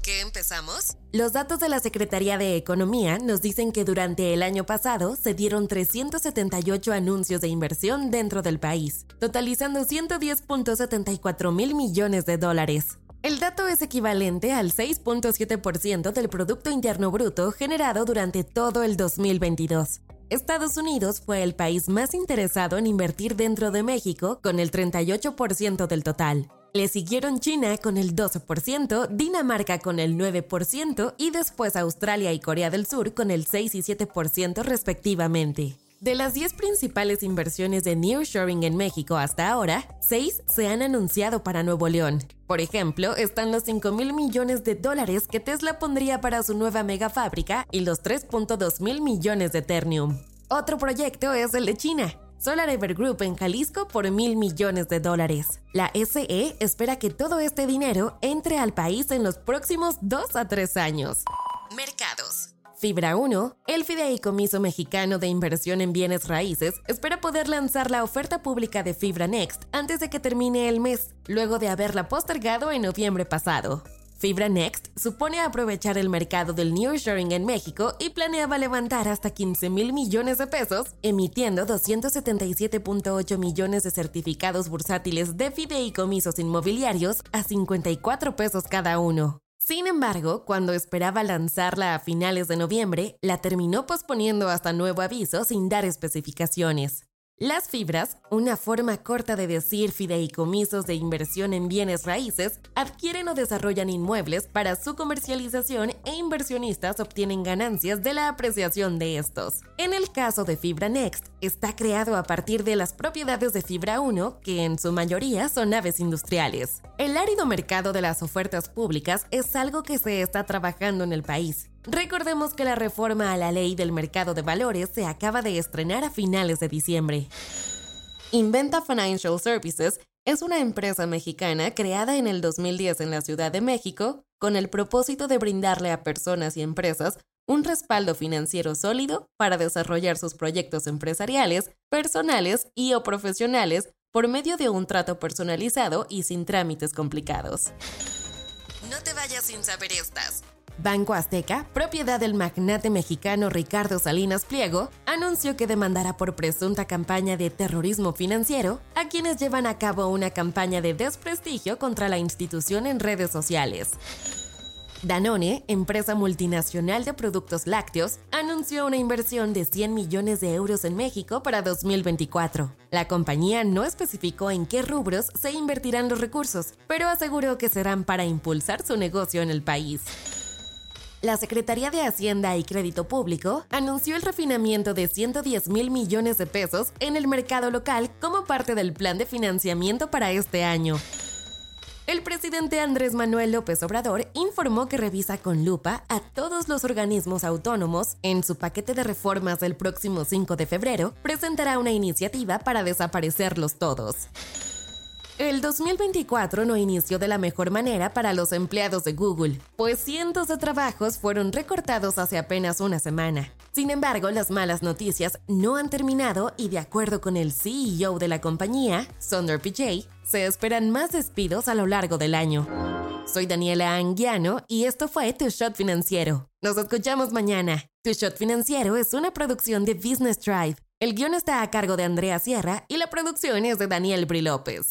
¿Con qué empezamos? Los datos de la Secretaría de Economía nos dicen que durante el año pasado se dieron 378 anuncios de inversión dentro del país, totalizando 110.74 mil millones de dólares. El dato es equivalente al 6.7% del Producto Interno Bruto generado durante todo el 2022. Estados Unidos fue el país más interesado en invertir dentro de México con el 38% del total. Le siguieron China con el 12%, Dinamarca con el 9% y después Australia y Corea del Sur con el 6 y 7% respectivamente. De las 10 principales inversiones de nearshoring en México hasta ahora, 6 se han anunciado para Nuevo León. Por ejemplo, están los 5 mil millones de dólares que Tesla pondría para su nueva megafábrica y los 3.2 mil millones de Ternium. Otro proyecto es el de China. Solar Ever Group en Jalisco por mil millones de dólares. La SE espera que todo este dinero entre al país en los próximos 2 a 3 años. Mercados. Fibra 1, el fideicomiso mexicano de inversión en bienes raíces, espera poder lanzar la oferta pública de Fibra Next antes de que termine el mes, luego de haberla postergado en noviembre pasado. Fibra Next supone aprovechar el mercado del nearshoring en México y planeaba levantar hasta 15 mil millones de pesos, emitiendo 277.8 millones de certificados bursátiles de fideicomisos inmobiliarios a 54 pesos cada uno. Sin embargo, cuando esperaba lanzarla a finales de noviembre, la terminó posponiendo hasta nuevo aviso sin dar especificaciones. Las fibras, una forma corta de decir fideicomisos de inversión en bienes raíces, adquieren o desarrollan inmuebles para su comercialización e inversionistas obtienen ganancias de la apreciación de estos. En el caso de Fibra Next, está creado a partir de las propiedades de Fibra 1, que en su mayoría son naves industriales. El árido mercado de las ofertas públicas es algo que se está trabajando en el país. Recordemos que la reforma a la ley del mercado de valores se acaba de estrenar a finales de diciembre. Inventa Financial Services es una empresa mexicana creada en el 2010 en la Ciudad de México con el propósito de brindarle a personas y empresas un respaldo financiero sólido para desarrollar sus proyectos empresariales, personales y o profesionales por medio de un trato personalizado y sin trámites complicados. No te vayas sin saber estas. Banco Azteca, propiedad del magnate mexicano Ricardo Salinas Pliego, anunció que demandará por presunta campaña de terrorismo financiero a quienes llevan a cabo una campaña de desprestigio contra la institución en redes sociales. Danone, empresa multinacional de productos lácteos, anunció una inversión de 100 millones de euros en México para 2024. La compañía no especificó en qué rubros se invertirán los recursos, pero aseguró que serán para impulsar su negocio en el país. La Secretaría de Hacienda y Crédito Público anunció el refinamiento de 110 mil millones de pesos en el mercado local como parte del plan de financiamiento para este año. El presidente Andrés Manuel López Obrador informó que revisa con lupa a todos los organismos autónomos. En su paquete de reformas del próximo 5 de febrero, presentará una iniciativa para desaparecerlos todos. El 2024 no inició de la mejor manera para los empleados de Google, pues cientos de trabajos fueron recortados hace apenas una semana. Sin embargo, las malas noticias no han terminado y de acuerdo con el CEO de la compañía, Sundar Pichai, se esperan más despidos a lo largo del año. Soy Daniela Anguiano y esto fue Tu Shot Financiero. Nos escuchamos mañana. Tu Shot Financiero es una producción de Business Drive. El guion está a cargo de Andrea Sierra y la producción es de Daniel Bri López.